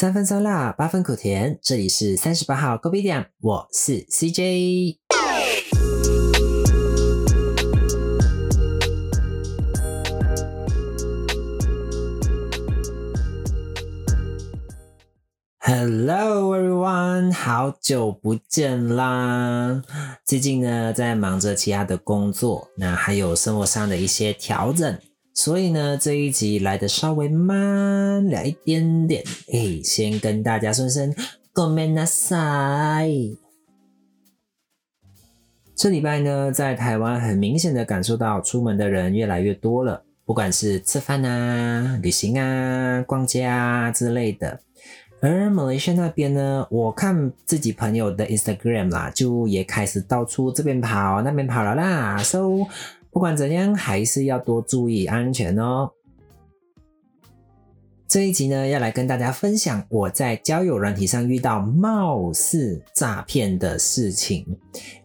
三分酸辣，八分苦甜。这里是三十八号高比点，我是 CJ。Hello everyone，好久不见啦！最近呢，在忙着其他的工作，那还有生活上的一些调整，所以呢，这一集来的稍微慢了一点点。哎，先跟大家说声 g o m e n a s a 这礼拜呢，在台湾很明显的感受到出门的人越来越多了，不管是吃饭啊、旅行啊、逛街啊之类的。而马来西亚那边呢，我看自己朋友的 Instagram 啦，就也开始到处这边跑那边跑了啦。So 不管怎样，还是要多注意安全哦。这一集呢，要来跟大家分享我在交友软体上遇到貌似诈骗的事情。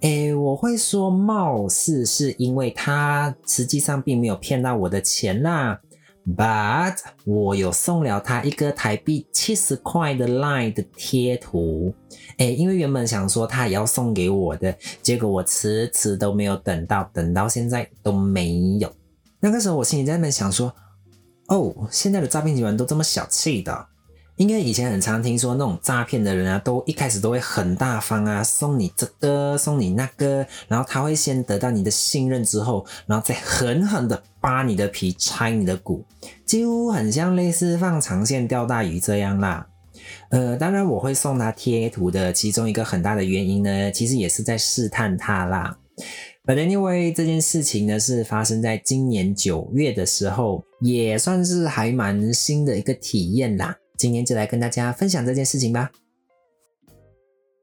诶，我会说貌似，是因为他实际上并没有骗到我的钱啦。But 我有送了他一个台币七十块的 Line 的贴图，哎，因为原本想说他也要送给我的，结果我迟迟都没有等到，等到现在都没有。那个时候我心里在那想说，哦，现在的诈骗集团都这么小气的。应该以前很常听说那种诈骗的人啊，都一开始都会很大方啊，送你这个，送你那个，然后他会先得到你的信任之后，然后再狠狠的扒你的皮，拆你的骨，几乎很像类似放长线钓大鱼这样啦。呃，当然我会送他贴图的其中一个很大的原因呢，其实也是在试探他啦。But anyway，这件事情呢是发生在今年九月的时候，也算是还蛮新的一个体验啦。今天就来跟大家分享这件事情吧。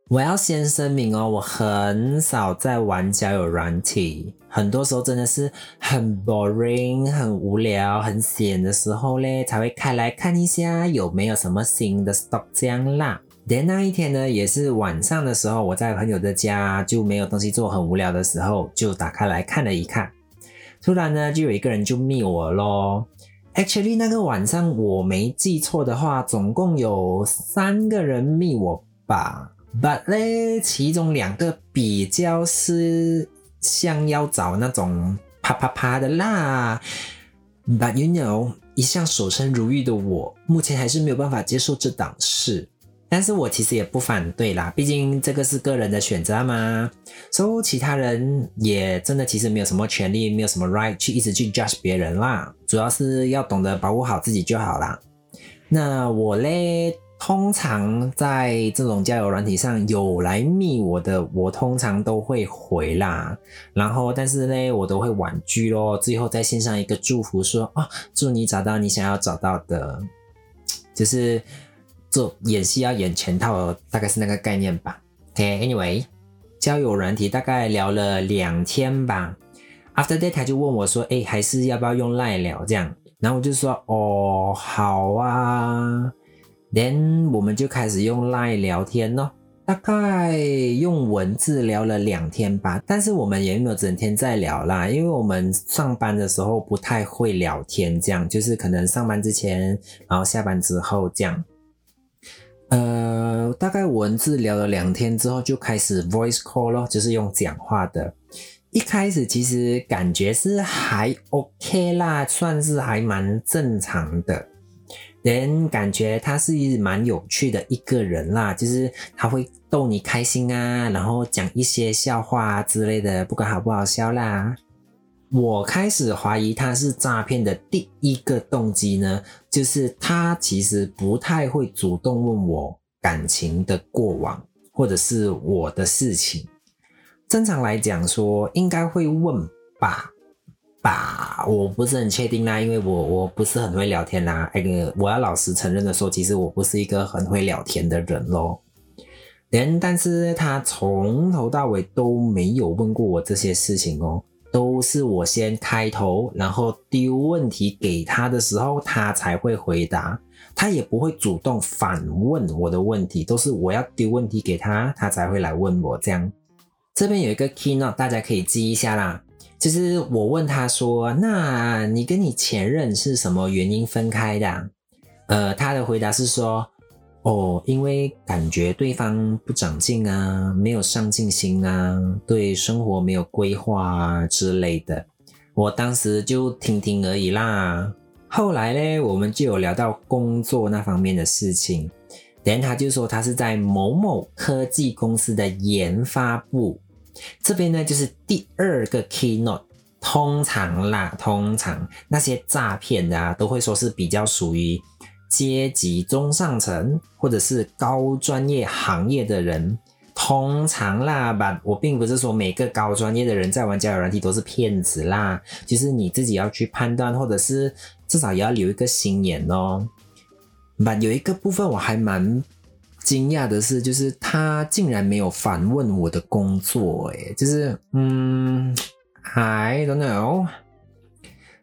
我要先声明哦，我很少在玩交友软体，很多时候真的是很 boring、很无聊、很闲的时候嘞，才会开来看一下有没有什么新的 stock 这样啦。连那一天呢，也是晚上的时候，我在朋友的家就没有东西做，很无聊的时候，就打开来看了一看，突然呢，就有一个人就密我咯。Actually，那个晚上我没记错的话，总共有三个人密我吧。But 咧，其中两个比较是像要找那种啪啪啪的啦。But you know，一向守身如玉的我，目前还是没有办法接受这档事。但是我其实也不反对啦，毕竟这个是个人的选择嘛。所以其他人也真的其实没有什么权利，没有什么 right 去一直去 judge 别人啦。主要是要懂得保护好自己就好啦。那我嘞，通常在这种交友软体上有来密我的，我通常都会回啦。然后但是呢，我都会婉拒咯，最后再献上一个祝福，说啊，祝你找到你想要找到的，就是。做演戏要演全套，大概是那个概念吧。OK，Anyway，交友软体大概聊了两天吧。After that，他就问我说：“哎，还是要不要用赖聊这样？”然后我就说：“哦，好啊。”Then 我们就开始用赖聊天咯。大概用文字聊了两天吧，但是我们也没有整天在聊啦，因为我们上班的时候不太会聊天，这样就是可能上班之前，然后下班之后这样。呃，大概文字聊了两天之后，就开始 voice call 咯，就是用讲话的。一开始其实感觉是还 OK 啦，算是还蛮正常的。人感觉他是蛮有趣的一个人啦，就是他会逗你开心啊，然后讲一些笑话之类的，不管好不好笑啦。我开始怀疑他是诈骗的第一个动机呢，就是他其实不太会主动问我感情的过往或者是我的事情。正常来讲说应该会问吧，吧，我不是很确定啦，因为我我不是很会聊天啦。那个我要老实承认的说，其实我不是一个很会聊天的人咯。连但是他从头到尾都没有问过我这些事情哦。都是我先开头，然后丢问题给他的时候，他才会回答。他也不会主动反问我的问题，都是我要丢问题给他，他才会来问我。这样，这边有一个 keynote，大家可以记一下啦。就是我问他说：“那你跟你前任是什么原因分开的？”呃，他的回答是说：“哦，因为感觉对方不长进啊，没有上进心啊，对生活没有规划啊之类的。我当时就听听而已啦。后来呢，我们就有聊到工作那方面的事情。等他就说他是在某某科技公司的研发部。这边呢，就是第二个 keynote。通常啦，通常那些诈骗的啊，都会说是比较属于阶级中上层或者是高专业行业的人。通常啦吧，我并不是说每个高专业的人在玩交友软体都是骗子啦，就是你自己要去判断，或者是至少也要留一个心眼哦。吧，有一个部分我还蛮惊讶的是，就是他竟然没有反问我的工作，诶，就是嗯。I don't know。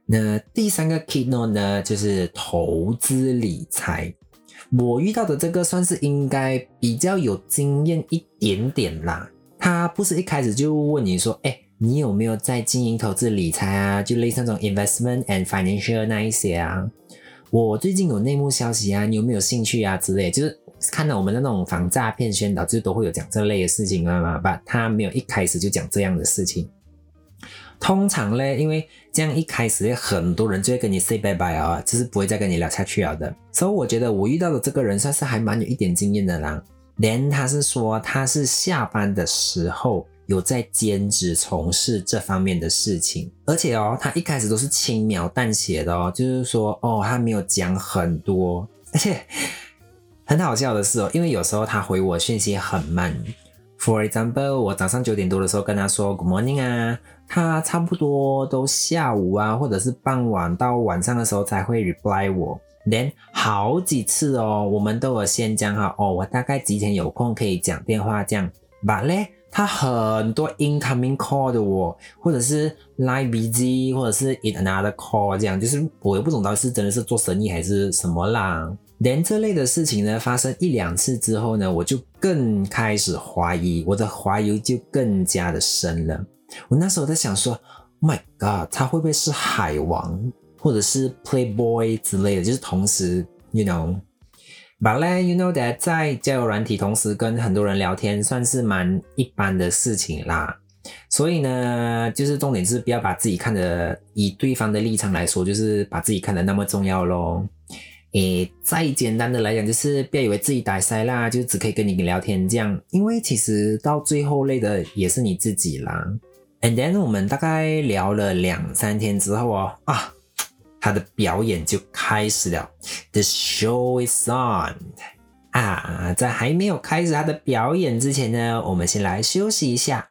那第三个 keynote 呢，就是投资理财。我遇到的这个算是应该比较有经验一点点啦。他不是一开始就问你说，哎，你有没有在经营投资理财啊？就类似那种 investment and financial 那一些啊。我最近有内幕消息啊，你有没有兴趣啊？之类，就是看到我们的那种防诈骗宣导，就都会有讲这类的事情啊嘛吧。他没有一开始就讲这样的事情。通常嘞，因为这样一开始很多人就会跟你 say bye bye 啊，就是不会再跟你聊下去了的。所以我觉得我遇到的这个人算是还蛮有一点经验的啦。连他是说他是下班的时候有在兼职从事这方面的事情，而且哦，他一开始都是轻描淡写的哦，就是说哦，他没有讲很多，而且很好笑的是哦，因为有时候他回我讯息很慢。For example，我早上九点多的时候跟他说 Good morning 啊。他差不多都下午啊，或者是傍晚到晚上的时候才会 reply 我。连好几次哦，我们都有先讲好哦，我大概几点有空可以讲电话这样。But 嘞，他很多 incoming call 的我，或者是 line busy，或者是 in another call 这样，就是我也不懂到底是真的是做生意还是什么啦。连这类的事情呢发生一两次之后呢，我就更开始怀疑，我的怀疑就更加的深了。我那时候在想说，My God，他会不会是海王或者是 Playboy 之类的？就是同时，You know，But you know that 在交友软体同时跟很多人聊天，算是蛮一般的事情啦。所以呢，就是重点是不要把自己看的以对方的立场来说，就是把自己看的那么重要喽。诶，再简单的来讲，就是不要以为自己打塞啦，就只可以跟你聊天这样，因为其实到最后累的也是你自己啦。And then 我们大概聊了两三天之后哦，啊，他的表演就开始了。The show is on 啊，在还没有开始他的表演之前呢，我们先来休息一下。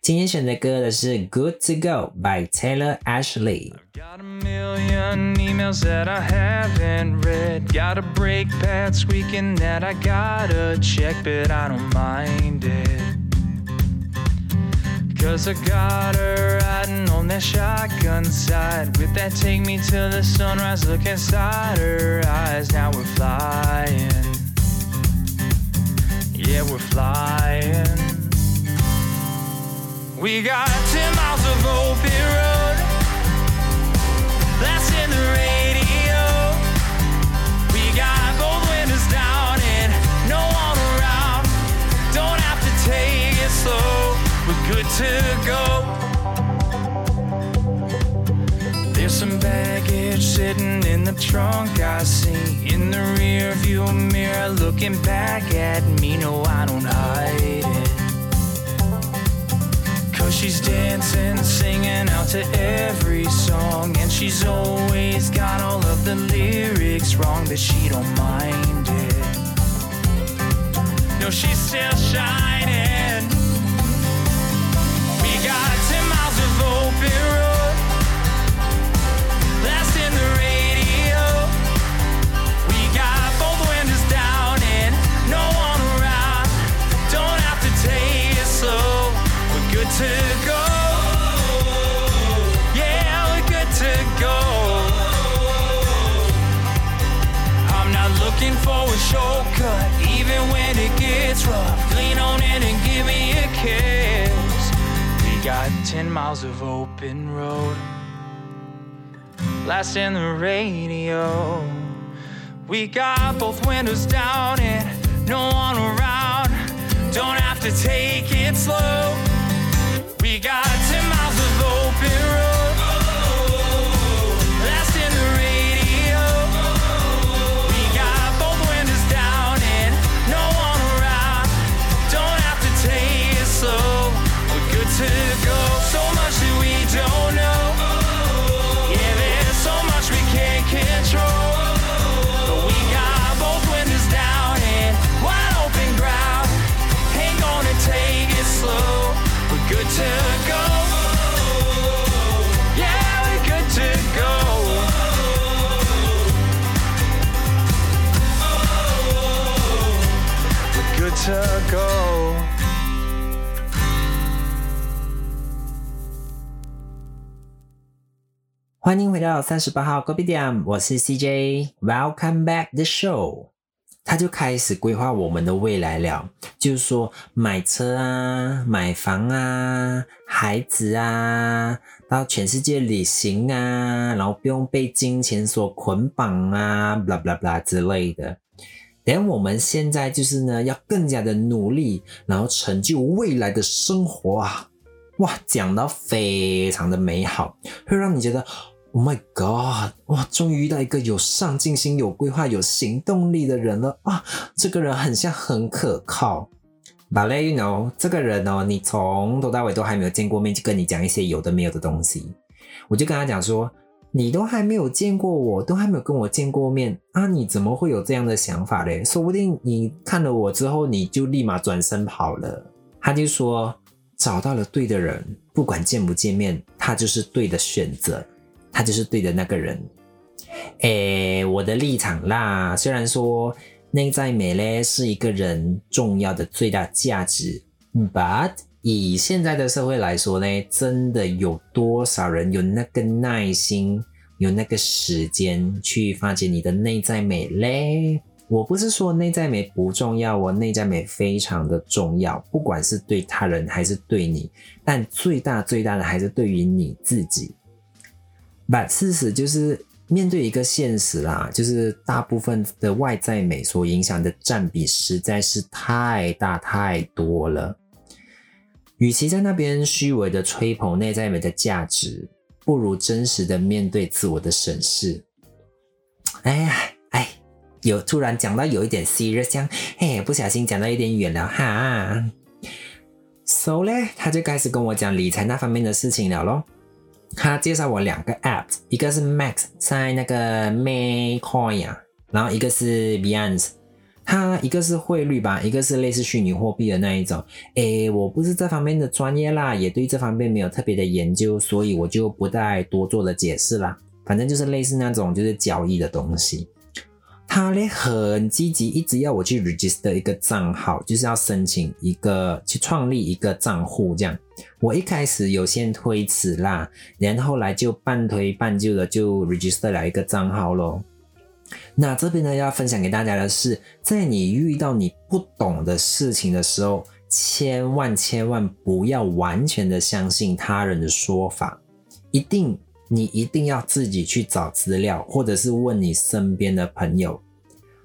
今天选的歌的是《Good to Go》by Taylor Ashley。Cause I got her riding on that shotgun side. With that take me till the sunrise Look inside her eyes. Now we're flying. Yeah, we're flying. We got 10 miles of open road. Blasting the radio good to go. There's some baggage sitting in the trunk I see in the rear view mirror looking back at me. No, I don't hide it. Cause she's dancing, singing out to every song. And she's always got all of the lyrics wrong, but she don't mind it. No, she's still shining. For a shortcut, even when it gets rough. Lean on in and give me a kiss got 10 miles of open road. Last the radio. We got both windows down and no one around. Don't have to take it slow. We got 10 miles of open road. A m 我是 CJ，Welcome back the show。他就开始规划我们的未来了，就是说买车啊、买房啊、孩子啊，到全世界旅行啊，然后不用被金钱所捆绑啊，blah blah blah 之类的。连我们现在就是呢，要更加的努力，然后成就未来的生活啊！哇，讲到非常的美好，会让你觉得。Oh my god！哇，终于遇到一个有上进心、有规划、有行动力的人了啊！这个人很像很可靠。But let you know，这个人哦，你从头到尾都还没有见过面，就跟你讲一些有的没有的东西。我就跟他讲说，你都还没有见过我，都还没有跟我见过面啊，你怎么会有这样的想法嘞？说不定你看了我之后，你就立马转身跑了。他就说，找到了对的人，不管见不见面，他就是对的选择。他就是对的那个人，诶，我的立场啦。虽然说内在美嘞是一个人重要的最大价值，but 以现在的社会来说呢，真的有多少人有那个耐心，有那个时间去发掘你的内在美嘞？我不是说内在美不重要，我内在美非常的重要，不管是对他人还是对你，但最大最大的还是对于你自己。但事实就是面对一个现实啦，就是大部分的外在美所影响的占比实在是太大太多了。与其在那边虚伪的吹捧内在美的价值，不如真实的面对自我的审视。哎呀，哎，有突然讲到有一点 serious，这样，嘿，不小心讲到有点远了哈。So 嘞，他就开始跟我讲理财那方面的事情了咯。他介绍我两个 app，一个是 Max 在那个 Maycoin 啊，然后一个是 Binance，它一个是汇率吧，一个是类似虚拟货币的那一种。诶，我不是这方面的专业啦，也对这方面没有特别的研究，所以我就不再多做了解释啦。反正就是类似那种就是交易的东西。他咧很积极，一直要我去 register 一个账号，就是要申请一个去创立一个账户这样。我一开始有先推迟啦，然后来就半推半就的就 register 了一个账号咯。那这边呢要分享给大家的是，在你遇到你不懂的事情的时候，千万千万不要完全的相信他人的说法，一定。你一定要自己去找资料，或者是问你身边的朋友。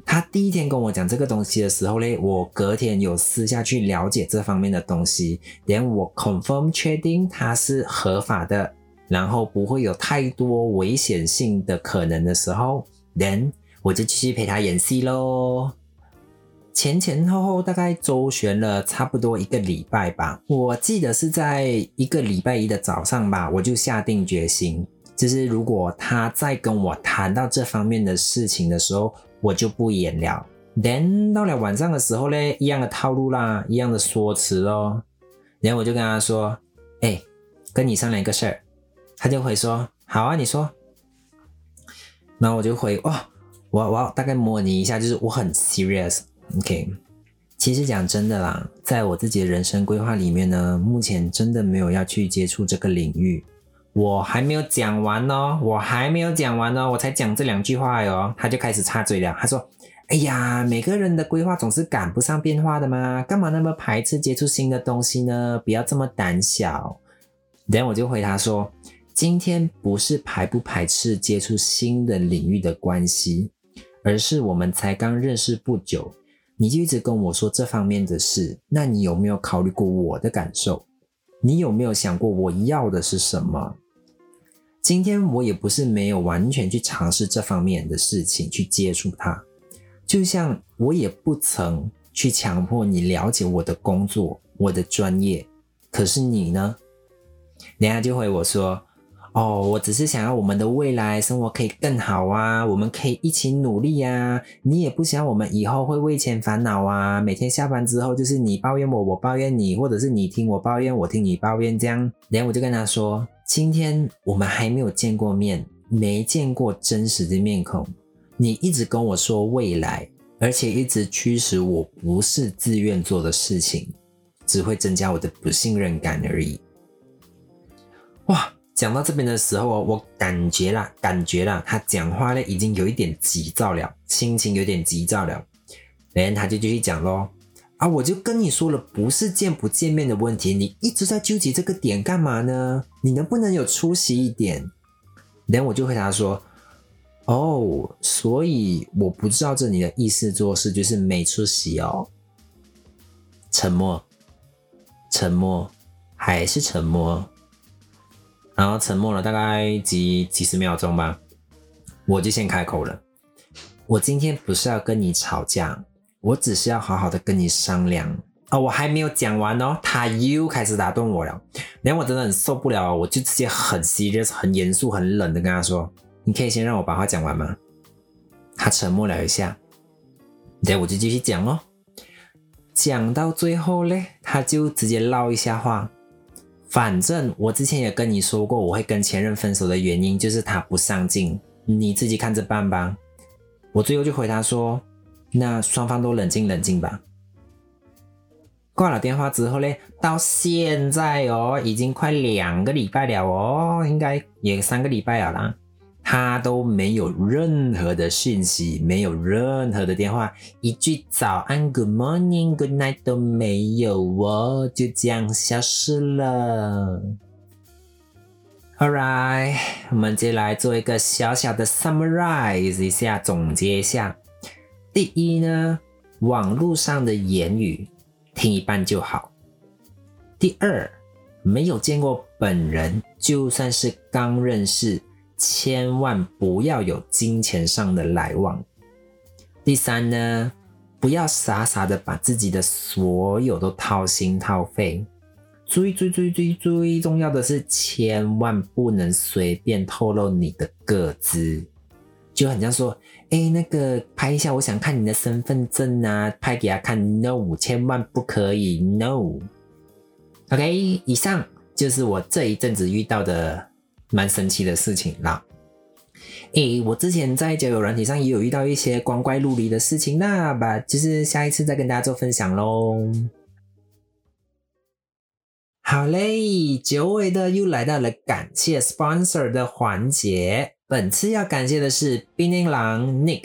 他第一天跟我讲这个东西的时候嘞，我隔天有私下去了解这方面的东西，连我 confirm 确定它是合法的，然后不会有太多危险性的可能的时候，then 我就继续陪他演戏喽。前前后后大概周旋了差不多一个礼拜吧，我记得是在一个礼拜一的早上吧，我就下定决心。就是如果他再跟我谈到这方面的事情的时候，我就不演了。then 到了晚上的时候呢，一样的套路啦，一样的说辞哦。然后我就跟他说：“哎，跟你商量一个事儿。”他就会说：“好啊，你说。”然后我就回：“哦，我我要大概模拟一下，就是我很 serious。OK，其实讲真的啦，在我自己的人生规划里面呢，目前真的没有要去接触这个领域。”我还没有讲完哦，我还没有讲完哦，我才讲这两句话哟，他就开始插嘴了。他说：“哎呀，每个人的规划总是赶不上变化的嘛，干嘛那么排斥接触新的东西呢？不要这么胆小。”然后我就回答说：“今天不是排不排斥接触新的领域的关系，而是我们才刚认识不久，你就一直跟我说这方面的事，那你有没有考虑过我的感受？你有没有想过我要的是什么？”今天我也不是没有完全去尝试这方面的事情去接触它，就像我也不曾去强迫你了解我的工作、我的专业。可是你呢？等下就回我说：“哦，我只是想要我们的未来生活可以更好啊，我们可以一起努力呀。你也不想我们以后会为钱烦恼啊，每天下班之后就是你抱怨我，我抱怨你，或者是你听我抱怨，我听你抱怨这样。”然后我就跟他说。今天我们还没有见过面，没见过真实的面孔。你一直跟我说未来，而且一直驱使我不是自愿做的事情，只会增加我的不信任感而已。哇，讲到这边的时候，我感觉啦，感觉啦，他讲话呢已经有一点急躁了，心情有点急躁了。然后他就继续讲喽，啊，我就跟你说了，不是见不见面的问题，你一直在纠结这个点干嘛呢？你能不能有出息一点？然后我就回答说，哦，所以我不照着你的意思做事，就是没出息哦。沉默，沉默，还是沉默。然后沉默了大概几几十秒钟吧，我就先开口了。我今天不是要跟你吵架，我只是要好好的跟你商量。哦，我还没有讲完哦，他又开始打断我了。然后我真的很受不了，我就直接很 serious、很严肃、很冷的跟他说：“你可以先让我把话讲完吗？”他沉默了一下，然后我就继续讲哦。讲到最后嘞，他就直接唠一下话。反正我之前也跟你说过，我会跟前任分手的原因就是他不上进，你自己看着办吧。我最后就回答说：“那双方都冷静冷静吧。”挂了电话之后呢，到现在哦，已经快两个礼拜了哦，应该也三个礼拜了啦。他都没有任何的讯息，没有任何的电话，一句早安、Good morning、Good night 都没有哦，就这样消失了。Alright，我们接下来做一个小小的 summarize 一下，总结一下。第一呢，网络上的言语听一半就好。第二，没有见过本人，就算是刚认识。千万不要有金钱上的来往。第三呢，不要傻傻的把自己的所有都掏心掏肺。最最最最最重要的是，千万不能随便透露你的个资。就很像说，哎，那个拍一下，我想看你的身份证啊，拍给他看。No，千万不可以。No。OK，以上就是我这一阵子遇到的。蛮神奇的事情啦。诶，我之前在交友软体上也有遇到一些光怪陆离的事情，那把，就是下一次再跟大家做分享喽。好嘞，久违的又来到了感谢 sponsor 的环节，本次要感谢的是槟榔狼 Nick。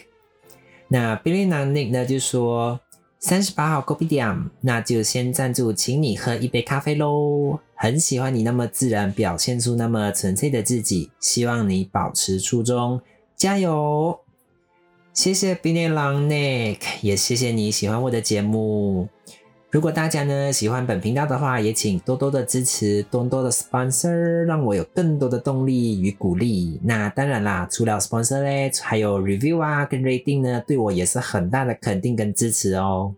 那槟榔狼 Nick 呢就说。三十八号 Kopi d i a m 那就先赞助，请你喝一杯咖啡喽。很喜欢你那么自然，表现出那么纯粹的自己，希望你保持初衷，加油！谢谢冰年狼 Nick，也谢谢你喜欢我的节目。如果大家呢喜欢本频道的话，也请多多的支持，多多的 sponsor，让我有更多的动力与鼓励。那当然啦，除了 sponsor 呢，还有 review 啊跟 rating 呢，对我也是很大的肯定跟支持哦。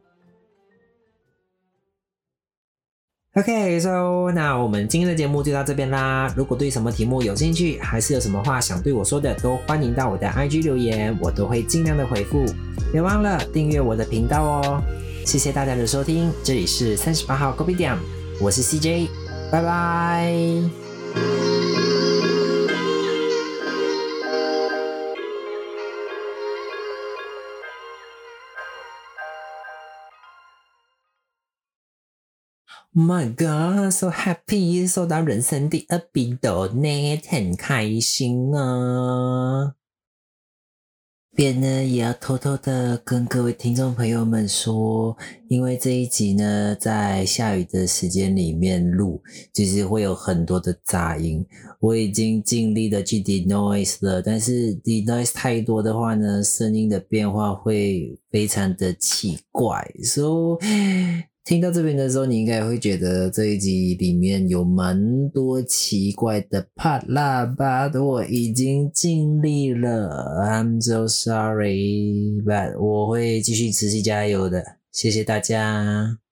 OK，so 那我们今天的节目就到这边啦。如果对什么题目有兴趣，还是有什么话想对我说的，都欢迎到我的 IG 留言，我都会尽量的回复。别忘了订阅我的频道哦。谢谢大家的收听，这里是三十八号 Copy 点，我是 CJ，拜拜。Oh My God, so happy！收到人生第二笔的呢，很开心啊。边呢也要偷偷的跟各位听众朋友们说，因为这一集呢在下雨的时间里面录，其实会有很多的杂音。我已经尽力的去 denoise 了，但是 denoise 太多的话呢，声音的变化会非常的奇怪。So 听到这边的时候，你应该会觉得这一集里面有蛮多奇怪的 part 啦吧？我已经尽力了，I'm so sorry，but 我会继续持续加油的，谢谢大家。